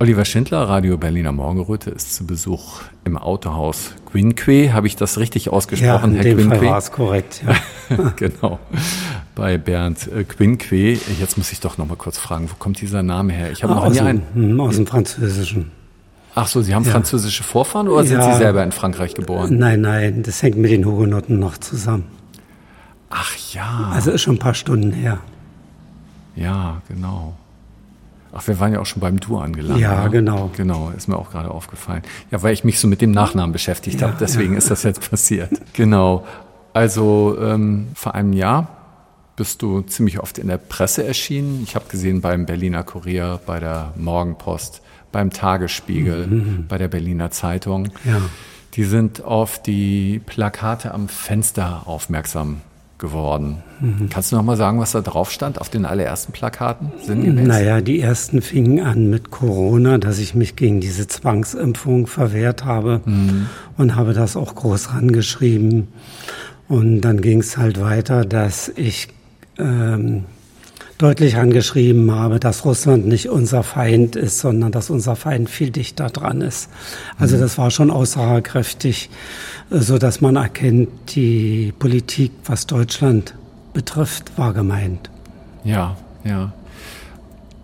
Oliver Schindler, Radio Berliner Morgenröte, ist zu Besuch im Autohaus Quinque. Habe ich das richtig ausgesprochen, ja, in Herr dem Quinque? Fall war es korrekt, ja. genau. Bei Bernd äh, Quinque. Jetzt muss ich doch noch mal kurz fragen, wo kommt dieser Name her? Ich habe noch aus, nie einen. hm, aus dem Französischen. Ach so, Sie haben Ja. französische Vorfahren oder sind Ja. Sie selber in Frankreich geboren? Nein, nein, das hängt mit den Hugenotten noch zusammen. Ach ja, Also ist schon ein paar Stunden her. ja, genau. Ach, wir waren ja auch schon beim Du angelangt. Ja, ne? genau. Genau, ist mir auch gerade aufgefallen. Ja, weil ich mich so mit dem Nachnamen beschäftigt Ja, habe, deswegen ja. ist das jetzt passiert. Genau. Also ähm, vor einem Jahr bist du ziemlich oft in der Presse erschienen. Ich habe gesehen beim Berliner Kurier, bei der Morgenpost, beim Tagesspiegel, bei der Berliner Zeitung. Mhm. Ja. Die sind auf die Plakate am Fenster aufmerksam geworden. Mhm. Kannst du noch mal sagen, was da drauf stand auf den allerersten Plakaten? Sinngemäß? Naja, die ersten fingen an mit Corona, dass ich mich gegen diese Zwangsimpfung verwehrt habe und habe das auch groß rangeschrieben. Und dann ging es halt weiter, dass ich ähm, deutlich angeschrieben habe, dass Russland nicht unser Feind ist, sondern dass unser Feind viel dichter dran ist. Also das war schon aussagekräftig, so dass man erkennt, die Politik, was Deutschland betrifft, war gemeint. Ja, ja.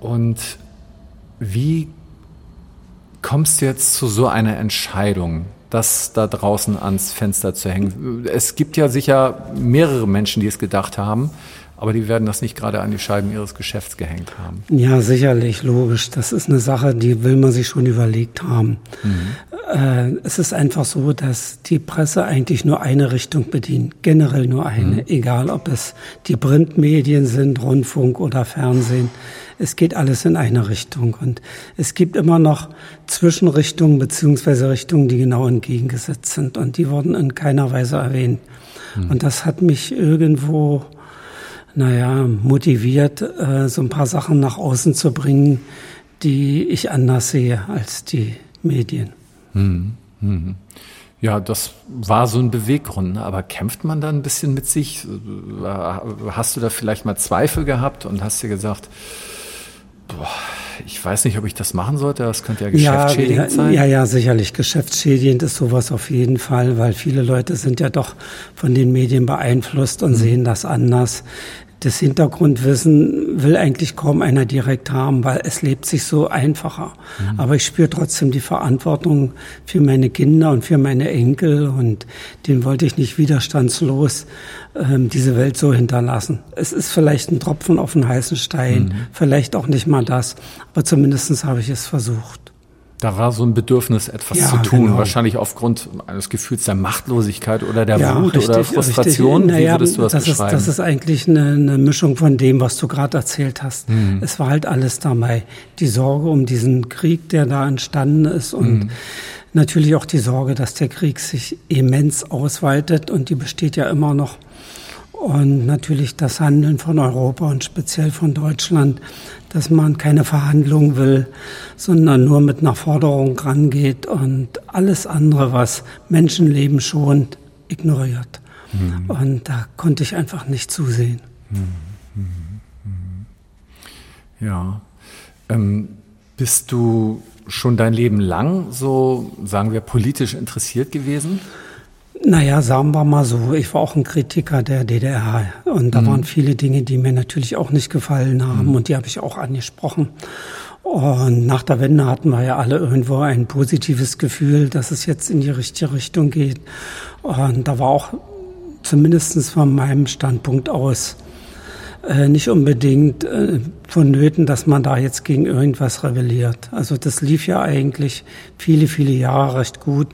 Und wie kommst du jetzt zu so einer Entscheidung, das da draußen ans Fenster zu hängen? Es gibt ja sicher mehrere Menschen, die es gedacht haben, aber die werden das nicht gerade an die Scheiben ihres Geschäfts gehängt haben. Ja, sicherlich, logisch. Das ist eine Sache, die will man sich schon überlegt haben. Äh, es ist einfach so, dass die Presse eigentlich nur eine Richtung bedient, generell nur eine, egal ob es die Printmedien sind, Rundfunk oder Fernsehen. Es geht alles in eine Richtung und es gibt immer noch Zwischenrichtungen beziehungsweise Richtungen, die genau entgegengesetzt sind und die wurden in keiner Weise erwähnt. Und das hat mich irgendwo naja, motiviert, äh, so ein paar Sachen nach außen zu bringen, die ich anders sehe als die Medien. Ja, das war so ein Beweggrund, ne? aber kämpft man da ein bisschen mit sich? Äh, Hast du da vielleicht mal Zweifel gehabt und hast dir gesagt, boah, ich weiß nicht, ob ich das machen sollte, das könnte ja geschäftsschädigend ja, sein? Ja, ja, sicherlich. Geschäftsschädigend ist sowas auf jeden Fall, weil viele Leute sind ja doch von den Medien beeinflusst und Mhm. sehen das anders. Das Hintergrundwissen will eigentlich kaum einer direkt haben, weil es lebt sich so einfacher. Mhm. Aber ich spüre trotzdem die Verantwortung für meine Kinder und für meine Enkel und den wollte ich nicht widerstandslos ähm, diese Welt so hinterlassen. Es ist vielleicht ein Tropfen auf den heißen Stein, Mhm. vielleicht auch nicht mal das, aber zumindestens habe ich es versucht. Da war so ein Bedürfnis, etwas Ja, zu tun, genau. wahrscheinlich aufgrund eines Gefühls der Machtlosigkeit oder der Ja, Wut richtig, oder Frustration. richtig. Wie Naja, würdest du das, das ist, beschreiben? das ist eigentlich eine, eine Mischung von dem, was du gerade erzählt hast. Mhm. Es war halt alles dabei. Die Sorge um diesen Krieg, der da entstanden ist und Mhm. natürlich auch die Sorge, dass der Krieg sich immens ausweitet und die besteht ja immer noch. Und natürlich das Handeln von Europa und speziell von Deutschland, dass man keine Verhandlungen will, sondern nur mit einer Forderung rangeht und alles andere, was Menschenleben schont, ignoriert. Und da konnte ich einfach nicht zusehen. Ja. Ähm, bist du schon dein Leben lang so, sagen wir, politisch interessiert gewesen? Naja, sagen wir mal so, ich war auch ein Kritiker der DDR und da waren viele Dinge, die mir natürlich auch nicht gefallen haben und die habe ich auch angesprochen. Und nach der Wende hatten wir ja alle irgendwo ein positives Gefühl, dass es jetzt in die richtige Richtung geht. Und da war auch zumindestens von meinem Standpunkt aus äh, nicht unbedingt äh, vonnöten, dass man da jetzt gegen irgendwas rebelliert. Also das lief ja eigentlich viele, viele Jahre recht gut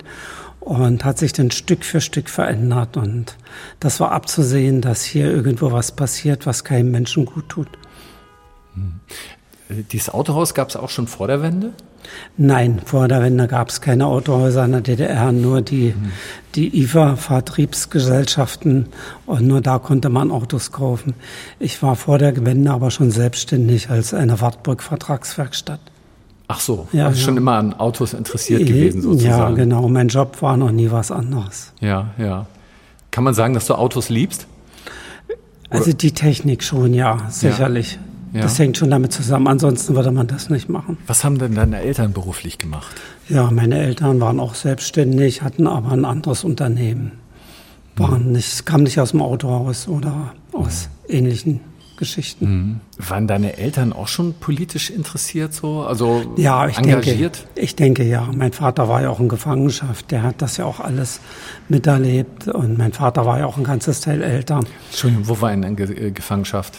und hat sich dann Stück für Stück verändert. Und das war abzusehen, dass hier irgendwo was passiert, was keinem Menschen gut tut. Dieses Autohaus gab es auch schon vor der Wende? Nein, vor der Wende gab es keine Autohäuser in der DDR, nur die, mhm. die IFA-Vertriebsgesellschaften und nur da konnte man Autos kaufen. Ich war vor der Wende aber schon selbstständig als eine Wartburg-Vertragswerkstatt. Ach so, ja, also ja. schon immer an Autos interessiert gewesen sozusagen. Ja, genau. Mein Job war noch nie was anderes. Ja, ja. Kann man sagen, dass du Autos liebst? Also die Technik schon, ja, sicherlich. Ja. Das hängt schon damit zusammen. Ansonsten würde man das nicht machen. Was haben denn deine Eltern beruflich gemacht? Ja, meine Eltern waren auch selbstständig, hatten aber ein anderes Unternehmen. Waren mhm. nicht, kamen nicht aus dem Autohaus oder aus mhm. ähnlichen Geschichten. Mhm. Waren deine Eltern auch schon politisch interessiert so? Also ja, ich engagiert? Denke, ich denke ja. Mein Vater war ja auch in Gefangenschaft. Der hat das ja auch alles miterlebt. Und mein Vater war ja auch ein ganzes Teil älter. Entschuldigung, wo war er in Ge Gefangenschaft?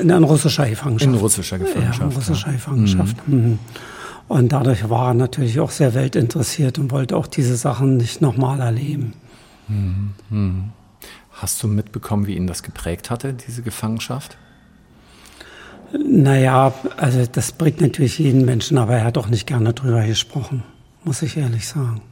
In, in russischer Gefangenschaft. In russischer Gefangenschaft. Ja, in russischer ja. Gefangenschaft. Mhm. mhm. Und dadurch war er natürlich auch sehr weltinteressiert und wollte auch diese Sachen nicht nochmal erleben. Mhm. Mhm. Hast du mitbekommen, wie ihn das geprägt hatte, diese Gefangenschaft? Naja, also das bringt natürlich jeden Menschen, aber er hat auch nicht gerne drüber gesprochen, muss ich ehrlich sagen.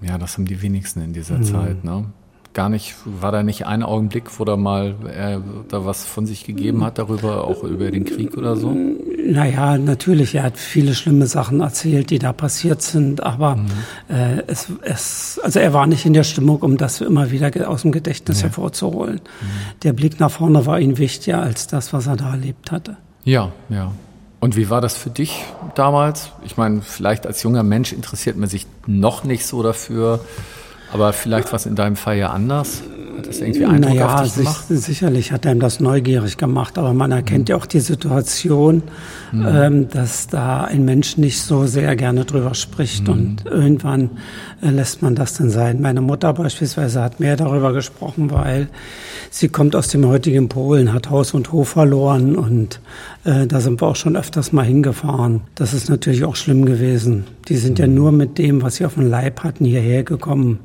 Ja, das haben die wenigsten in dieser mhm. Zeit. Ne? gar nicht, war da nicht ein Augenblick, wo da mal er da was von sich gegeben hat darüber, auch über den Krieg oder so? Naja, natürlich, er hat viele schlimme Sachen erzählt, die da passiert sind, aber mhm. äh, es, es, also er war nicht in der Stimmung, um das immer wieder aus dem Gedächtnis ja. hervorzuholen. Mhm. Der Blick nach vorne war ihm wichtiger als das, was er da erlebt hatte. Ja, ja. Und wie war das für dich damals? Ich meine, vielleicht als junger Mensch interessiert man sich noch nicht so dafür. Aber vielleicht was in deinem Fall ja anders? Hat das irgendwie Eindruck naja, auf dich gemacht? Sich, sicherlich hat einem das neugierig gemacht, aber man erkennt mhm. ja auch die Situation, mhm. ähm, dass da ein Mensch nicht so sehr gerne drüber spricht mhm. und irgendwann äh, lässt man das dann sein. Meine Mutter beispielsweise hat mehr darüber gesprochen, weil sie kommt aus dem heutigen Polen, hat Haus und Hof verloren und äh, da sind wir auch schon öfters mal hingefahren. Das ist natürlich auch schlimm gewesen. Die sind ja mhm. nur mit dem, was sie auf dem Leib hatten, hierher gekommen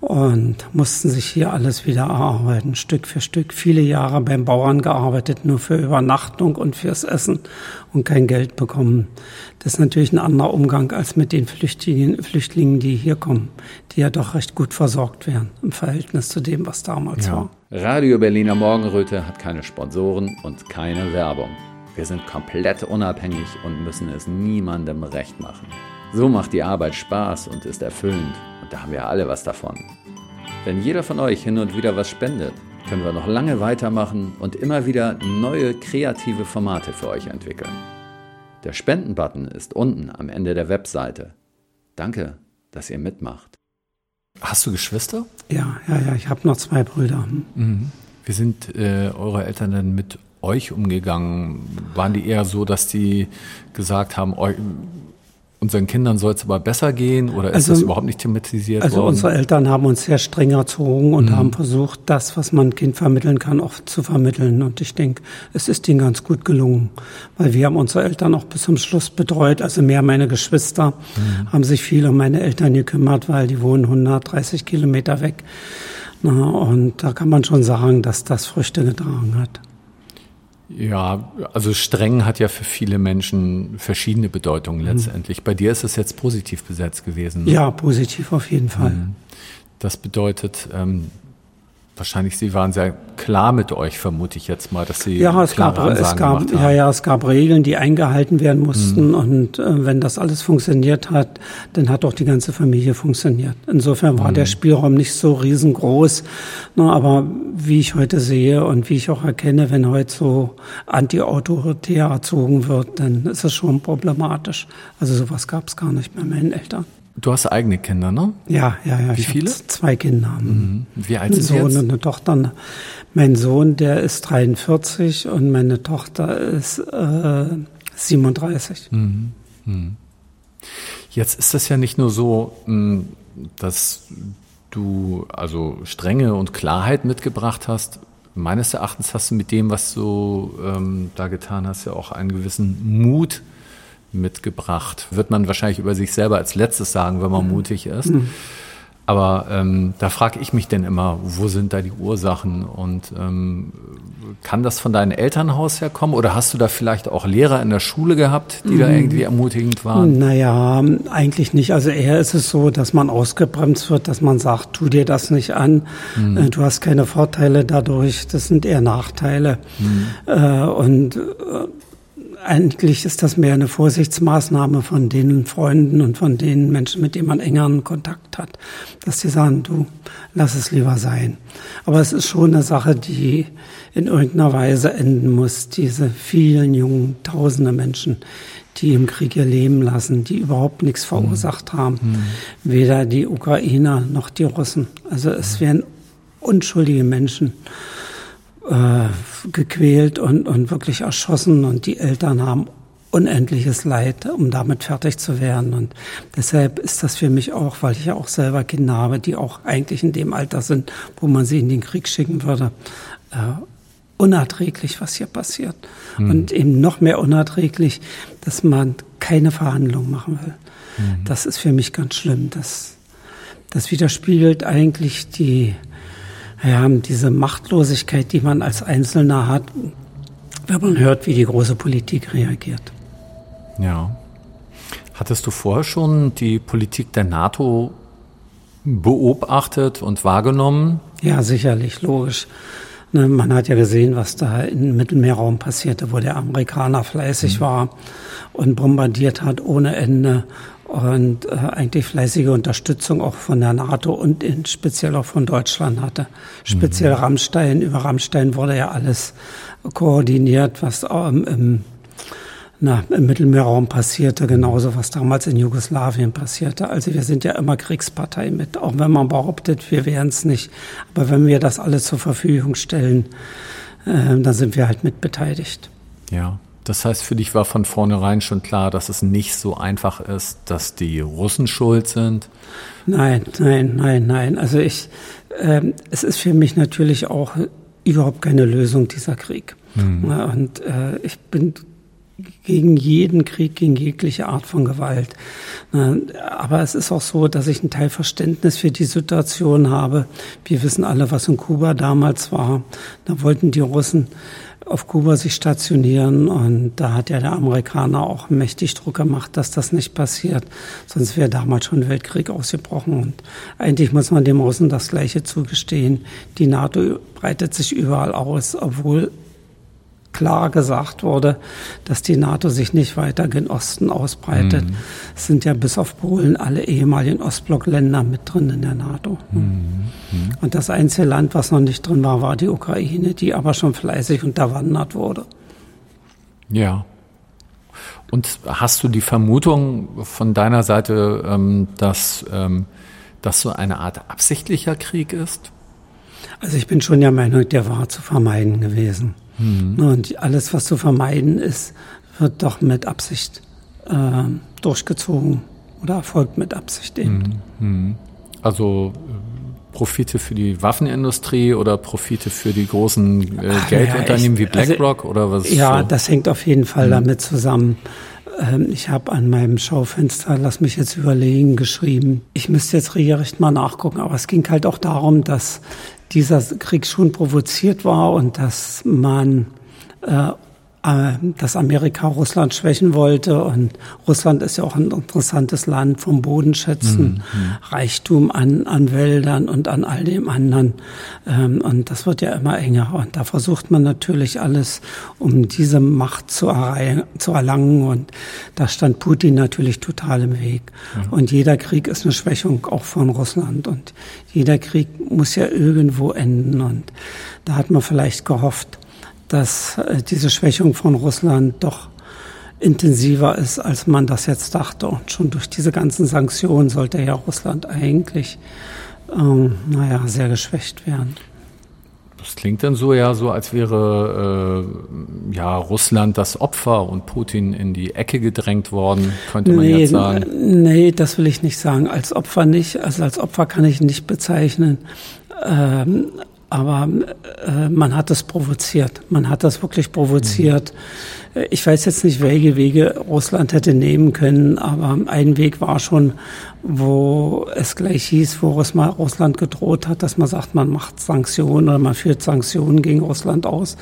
und mussten sich hier alles wieder erarbeiten, Stück für Stück. Viele Jahre beim Bauern gearbeitet, nur für Übernachtung und fürs Essen und kein Geld bekommen. Das ist natürlich ein anderer Umgang als mit den Flüchtlingen, Flüchtlingen, die hier kommen, die ja doch recht gut versorgt werden im Verhältnis zu dem, was damals ja. war. Radio Berliner Morgenröte hat keine Sponsoren und keine Werbung. Wir sind komplett unabhängig und müssen es niemandem recht machen. So macht die Arbeit Spaß und ist erfüllend da haben wir alle was davon. Wenn jeder von euch hin und wieder was spendet, können wir noch lange weitermachen und immer wieder neue kreative Formate für euch entwickeln. Der Spendenbutton ist unten am Ende der Webseite. Danke, dass ihr mitmacht. Hast du Geschwister? Ja, ja, ja, ich habe noch zwei Brüder. Mhm. Wie sind äh, eure Eltern denn mit euch umgegangen? Waren die eher so, dass die gesagt haben, unseren Kindern soll es aber besser gehen oder ist also, das überhaupt nicht thematisiert also worden? Also unsere Eltern haben uns sehr streng erzogen und mhm. haben versucht, das, was man Kind vermitteln kann, auch zu vermitteln. Und ich denke, es ist ihnen ganz gut gelungen, weil wir haben unsere Eltern auch bis zum Schluss betreut. Also mehr meine Geschwister mhm. haben sich viel um meine Eltern gekümmert, weil die wohnen 130 Kilometer weg. Na, und da kann man schon sagen, dass das Früchte getragen hat. Ja, also streng hat ja für viele Menschen verschiedene Bedeutungen mhm. letztendlich. Mhm. Bei dir ist es jetzt positiv besetzt gewesen. Ne? Ja, positiv auf jeden Fall. Mhm. Das bedeutet, ähm, wahrscheinlich Sie waren sehr klar mit euch, vermute ich jetzt mal, dass Sie ja, es gab, es gab, ja, ja, es gab Regeln, die eingehalten werden mussten mhm. und äh, wenn das alles funktioniert hat, dann hat auch die ganze Familie funktioniert. Insofern war mhm. der Spielraum nicht so riesengroß, ne, aber wie ich heute sehe und wie ich auch erkenne, wenn heute so anti-autoritär erzogen wird, dann ist es schon problematisch. Also sowas gab es gar nicht bei meinen Eltern. Du hast eigene Kinder, ne? Ja, ja, ja. Wie viele? Zwei Kinder. Mhm. Wie alt sind sie jetzt? Sohn und eine Tochter. Mein Sohn, der ist 43 und meine Tochter ist äh, 37. Mhm. Mhm. Jetzt ist das ja nicht nur so, hm, dass du also Strenge und Klarheit mitgebracht hast. Meines Erachtens hast du mit dem, was du ähm, da getan hast, ja auch einen gewissen Mut mitgebracht. Wird man wahrscheinlich über sich selber als letztes sagen, wenn man mhm. mutig ist. Mhm. Aber ähm, da frage ich mich denn immer, wo sind da die Ursachen und ähm, kann das von deinem Elternhaus herkommen oder hast du da vielleicht auch Lehrer in der Schule gehabt, die da irgendwie ermutigend waren? Naja, eigentlich nicht. Also eher ist es so, dass man ausgebremst wird, dass man sagt, tu dir das nicht an, mhm. du hast keine Vorteile dadurch, das sind eher Nachteile. Mhm. Und eigentlich ist das mehr eine Vorsichtsmaßnahme von den Freunden und von den Menschen, mit denen man engeren Kontakt hat, dass sie sagen, du lass es lieber sein. Aber es ist schon eine Sache, die in irgendeiner Weise enden muss. Diese vielen jungen, tausende Menschen, die im Krieg ihr Leben lassen, die überhaupt nichts mhm. verursacht haben. Mhm. Weder die Ukrainer noch die Russen. Also es werden unschuldige Menschen äh, gequält und, und wirklich erschossen und die Eltern haben unendliches Leid, um damit fertig zu werden. Und deshalb ist das für mich auch, weil ich ja auch selber Kinder habe, die auch eigentlich in dem Alter sind, wo man sie in den Krieg schicken würde, äh, unerträglich, was hier passiert. Mhm. Und eben noch mehr unerträglich, dass man keine Verhandlung machen will. Mhm. Das ist für mich ganz schlimm. Das, das widerspiegelt eigentlich die, ja, diese Machtlosigkeit, die man als Einzelner hat, wenn man hört, wie die große Politik reagiert. Ja. Hattest du vorher schon die Politik der NATO beobachtet und wahrgenommen? Ja, sicherlich, logisch. Ne, man hat ja gesehen, was da im Mittelmeerraum passierte, wo der Amerikaner fleißig mhm. war und bombardiert hat ohne Ende und äh, eigentlich fleißige Unterstützung auch von der NATO und in, speziell auch von Deutschland hatte. Speziell mhm. Rammstein, über Rammstein wurde ja alles koordiniert, was ähm, im, na, im Mittelmeerraum passierte, genauso was damals in Jugoslawien passierte. Also wir sind ja immer Kriegspartei mit, auch wenn man behauptet, wir wären es nicht. Aber wenn wir das alles zur Verfügung stellen, äh, dann sind wir halt mit beteiligt. Ja. Das heißt, für dich war von vornherein schon klar, dass es nicht so einfach ist, dass die Russen schuld sind? Nein, nein, nein, nein. Also ich, äh, es ist für mich natürlich auch überhaupt keine Lösung dieser Krieg. Mhm. Und äh, ich bin gegen jeden Krieg, gegen jegliche Art von Gewalt. Aber es ist auch so, dass ich ein Teil Verständnis für die Situation habe. Wir wissen alle, was in Kuba damals war. Da wollten die Russen auf Kuba sich stationieren und da hat ja der Amerikaner auch mächtig Druck gemacht, dass das nicht passiert. Sonst wäre damals schon Weltkrieg ausgebrochen und eigentlich muss man dem Russen das Gleiche zugestehen. Die NATO breitet sich überall aus, obwohl klar gesagt wurde, dass die NATO sich nicht weiter gen Osten ausbreitet. Mhm. Es sind ja bis auf Polen alle ehemaligen Ostblockländer mit drin in der NATO. Mhm. mhm. Und das einzige Land, was noch nicht drin war, war die Ukraine, die aber schon fleißig unterwandert wurde. Ja. Und hast du die Vermutung von deiner Seite, ähm, dass ähm, das so eine Art absichtlicher Krieg ist? Also ich bin schon der Meinung, der war zu vermeiden gewesen. Mhm. Und alles, was zu vermeiden ist, wird doch mit Absicht äh, durchgezogen oder erfolgt mit Absicht eben. Mhm. mhm. Also äh, Profite für die Waffenindustrie oder Profite für die großen äh, Geldunternehmen ja, wie also BlackRock also, oder was? Ja, so? das hängt auf jeden Fall mhm. damit zusammen. Ähm, ich habe an meinem Schaufenster, lass mich jetzt überlegen, geschrieben. Ich müsste jetzt regelrecht mal nachgucken, aber es ging halt auch darum, dass dieser Krieg schon provoziert war und dass man äh, dass Amerika Russland schwächen wollte. Und Russland ist ja auch ein interessantes Land vom Bodenschätzen, mhm. Reichtum an, an Wäldern und an all dem anderen. Ähm, und das wird ja immer enger. Und da versucht man natürlich alles, um diese Macht zu, zu erlangen. Und da stand Putin natürlich total im Weg. Mhm. Und jeder Krieg ist eine Schwächung auch von Russland. Und jeder Krieg muss ja irgendwo enden. Und da hat man vielleicht gehofft, dass äh, diese Schwächung von Russland doch intensiver ist, als man das jetzt dachte. Und schon durch diese ganzen Sanktionen sollte ja Russland eigentlich, ähm, naja, sehr geschwächt werden. Das klingt dann so ja so, als wäre äh, ja Russland das Opfer und Putin in die Ecke gedrängt worden, könnte man nee, jetzt sagen. Nee, das will ich nicht sagen. Als Opfer nicht. Also als Opfer kann ich nicht bezeichnen. Ähm, Aber äh, man hat das provoziert. Man hat das wirklich provoziert. Mhm. Ich weiß jetzt nicht, welche Wege Russland hätte nehmen können, aber ein Weg war schon, wo es gleich hieß, wo Russland gedroht hat, dass man sagt, man macht Sanktionen oder man führt Sanktionen gegen Russland aus.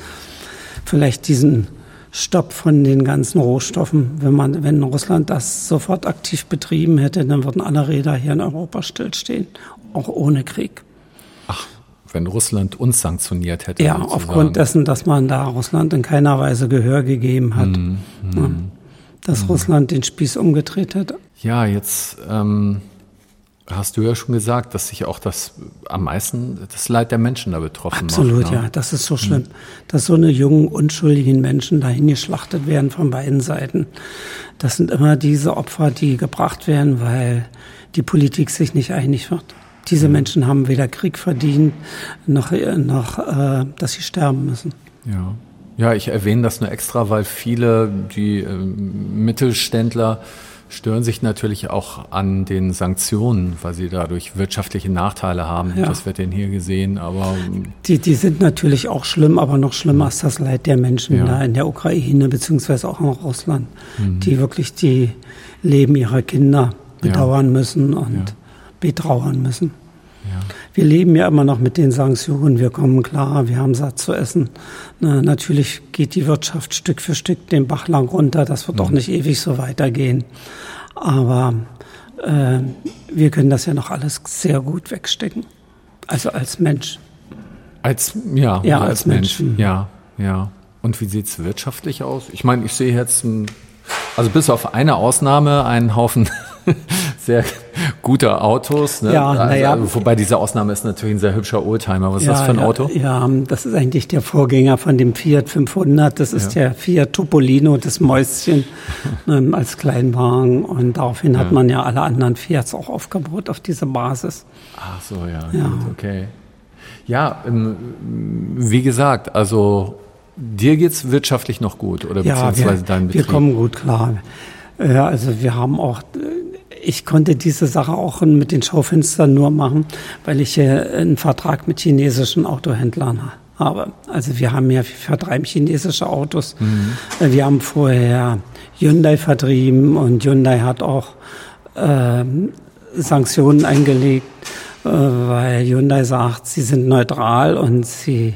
Vielleicht diesen Stopp von den ganzen Rohstoffen. Wenn man, wenn Russland das sofort aktiv betrieben hätte, dann würden alle Räder hier in Europa stillstehen, auch ohne Krieg. Wenn Russland uns sanktioniert hätte. Ja, sozusagen. aufgrund dessen, dass man da Russland in keiner Weise Gehör gegeben hat. Mm, mm, ja, dass mm. Russland den Spieß umgedreht hat. Ja, jetzt ähm, hast du ja schon gesagt, dass sich auch das am meisten das Leid der Menschen da betroffen Absolut, macht. Absolut, ne? ja, das ist so schlimm, mhm. dass so eine jungen, unschuldigen Menschen dahin geschlachtet werden von beiden Seiten. Das sind immer diese Opfer, die gebracht werden, weil die Politik sich nicht einig wird. Diese. Menschen haben weder Krieg verdient, noch, noch äh, dass sie sterben müssen. Ja. Ja, ich erwähne das nur extra, weil viele, die äh, Mittelständler, stören sich natürlich auch an den Sanktionen, weil sie dadurch wirtschaftliche Nachteile haben. Ja. Das wird denn hier gesehen, aber. Die, die sind natürlich auch schlimm, aber noch schlimmer ist das Leid der Menschen ja. da in der Ukraine, beziehungsweise auch in Russland, mhm. die wirklich die Leben ihrer Kinder bedauern ja. müssen und betrauern müssen. Wir leben ja immer noch mit den Sanktionen, wir kommen klar, wir haben satt zu essen. Na, natürlich geht die Wirtschaft Stück für Stück den Bach lang runter, das wird mhm. auch nicht ewig so weitergehen. Aber äh, wir können das ja noch alles sehr gut wegstecken. Also als Mensch. Als, ja, ja als, als Mensch. Mensch. Ja, ja. Und wie sieht es wirtschaftlich aus? Ich meine, ich sehe jetzt, also bis auf eine Ausnahme, einen Haufen sehr gute Autos. Ne? Ja, also, naja. Wobei diese Ausnahme ist natürlich ein sehr hübscher Oldtimer. Was ja, ist das für ein ja, Auto? Ja, das ist eigentlich der Vorgänger von dem Fiat 500. Das ist ja. der Fiat Topolino, das Mäuschen ähm, als Kleinwagen. Und daraufhin hat man ja alle anderen Fiats auch aufgebaut auf diese Basis. Ach so, ja. ja. Gut, okay. Ja, ähm, wie gesagt, also dir geht's wirtschaftlich noch gut oder beziehungsweise wir, dein Betrieb? Wir kommen gut klar. Ja, also wir haben auch ich konnte diese Sache auch mit den Schaufenstern nur machen, weil ich einen Vertrag mit chinesischen Autohändlern habe. Also wir haben ja, wir vertreiben chinesische Autos. Mhm. Wir haben vorher Hyundai vertrieben und Hyundai hat auch äh, Sanktionen eingelegt, äh, weil Hyundai sagt, sie sind neutral und sie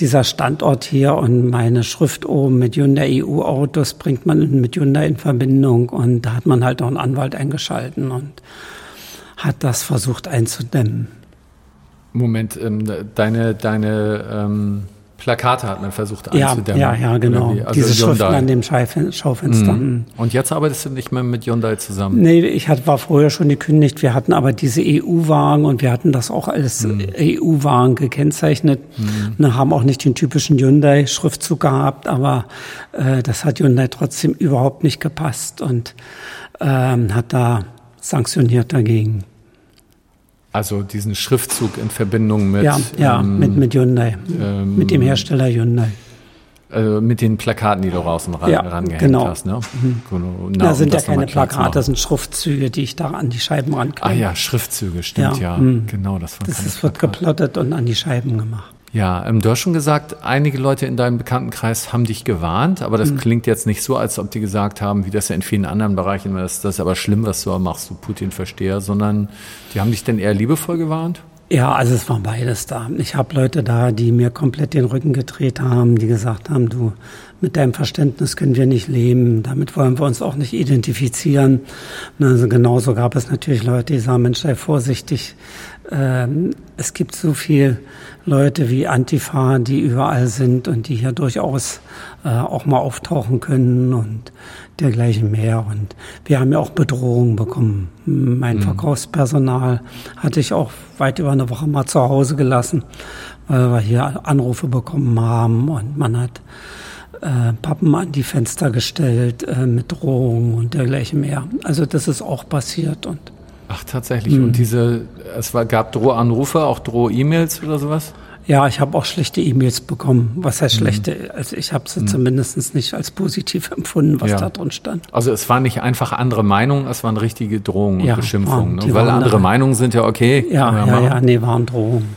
dieser Standort hier und meine Schrift oben mit Hyundai EU-Autos bringt man mit Hyundai in Verbindung und da hat man halt auch einen Anwalt eingeschalten und hat das versucht einzudämmen. Moment, ähm, deine, deine ähm Plakate hat man versucht einzudämmen. Ja, ja, ja genau. Also Diese Schriften an dem Schaufenster. Mhm. Und jetzt arbeitest du nicht mehr mit Hyundai zusammen? Nee, ich hat, war vorher schon gekündigt. Wir hatten aber diese EU-Wagen und wir hatten das auch als mhm. EU-Wagen gekennzeichnet. Mhm. Wir haben auch nicht den typischen Hyundai-Schriftzug gehabt, aber äh, das hat Hyundai trotzdem überhaupt nicht gepasst und ähm, hat da sanktioniert dagegen. Also diesen Schriftzug in Verbindung mit ja, ja ähm, mit mit Hyundai, ähm, mit dem Hersteller Hyundai. Also mit den Plakaten, die du draußen ran, ja, rangehängt genau. hast, ne? Mhm. Genau. Na, das sind ja keine Plakate, das sind Schriftzüge, die ich da an die Scheiben ranklebe. Ah ja, Schriftzüge, stimmt ja. ja. Mhm. Genau, das, das ist, wird geplottet und an die Scheiben gemacht. Ja, ähm, du hast schon gesagt, einige Leute in deinem Bekanntenkreis haben dich gewarnt, aber das mhm. klingt jetzt nicht so, als ob die gesagt haben, wie das ja in vielen anderen Bereichen ist, das ist aber schlimm, was du machst, du Putin-Versteher, sondern die haben dich denn eher liebevoll gewarnt? Ja, also es war beides da. Ich habe Leute da, die mir komplett den Rücken gedreht haben, die gesagt haben, du, mit deinem Verständnis können wir nicht leben, damit wollen wir uns auch nicht identifizieren. Also genauso gab es natürlich Leute, die sagen, Mensch, sei vorsichtig, ähm, es gibt so viel Leute wie Antifa, die überall sind und die hier durchaus äh, auch mal auftauchen können und dergleichen mehr. Und wir haben ja auch Bedrohungen bekommen. Mein mhm. Verkaufspersonal hatte ich auch weit über eine Woche mal zu Hause gelassen, weil wir hier Anrufe bekommen haben und man hat äh, Pappen an die Fenster gestellt äh, mit Drohungen und dergleichen mehr. Also das ist auch passiert und Ach, tatsächlich. Mhm. Und diese, es war, gab Drohanrufe, auch Droh-E-Mails oder sowas? Ja, ich habe auch schlechte E-Mails bekommen. Was heißt mhm. schlechte? Also ich habe sie mhm. zumindest nicht als positiv empfunden, was ja. da drin stand. Also es waren nicht einfach andere Meinungen, es waren richtige Drohungen ja, und Beschimpfungen. Ne? Weil andere. Meinungen sind ja okay. Ja, ja, ja, nee, waren Drohungen.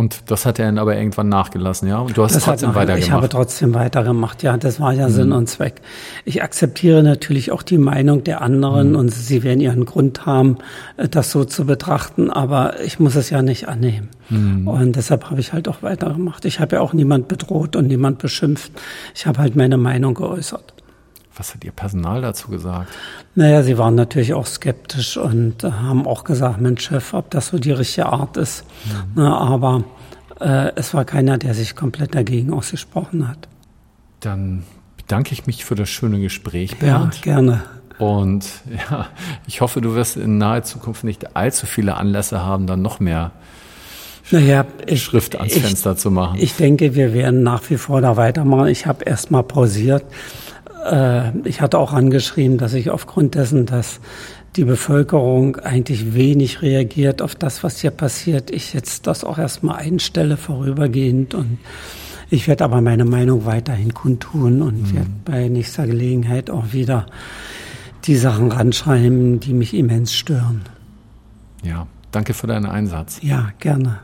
Und das hat er dann aber irgendwann nachgelassen, ja? Und du hast Das trotzdem weitergemacht. Ich habe trotzdem weitergemacht, ja. Das war ja Mhm. Sinn und Zweck. Ich akzeptiere natürlich auch die Meinung der Mhm. anderen und sie werden ihren Grund haben, äh, das so zu betrachten, aber ich muss es ja nicht annehmen. Mhm. Und deshalb habe ich halt auch weitergemacht. Ich habe ja auch niemand bedroht und niemand beschimpft. Ich habe halt meine Meinung geäußert. Was hat Ihr Personal dazu gesagt? Naja, sie waren natürlich auch skeptisch und äh, haben auch gesagt, Mensch, Chef, ob das so die richtige Art ist. Na, aber äh, es war keiner, der sich komplett dagegen ausgesprochen hat. Dann bedanke ich mich für das schöne Gespräch, Ja, Bernd. gerne. Und ja, ich hoffe, du wirst in naher Zukunft nicht allzu viele Anlässe haben, dann noch mehr Naja, ich, Schrift ans ich, Fenster zu machen. Ich denke, wir werden nach wie vor da weitermachen. Ich habe erst mal pausiert. Äh, ich hatte auch angeschrieben, dass ich aufgrund dessen, dass die Bevölkerung eigentlich wenig reagiert auf das, was hier passiert, ich jetzt das auch erstmal einstelle vorübergehend und ich werde aber meine Meinung weiterhin kundtun und werde bei nächster Gelegenheit auch wieder die Sachen ranschreiben, die mich immens stören. ja, danke für deinen Einsatz. Ja, gerne.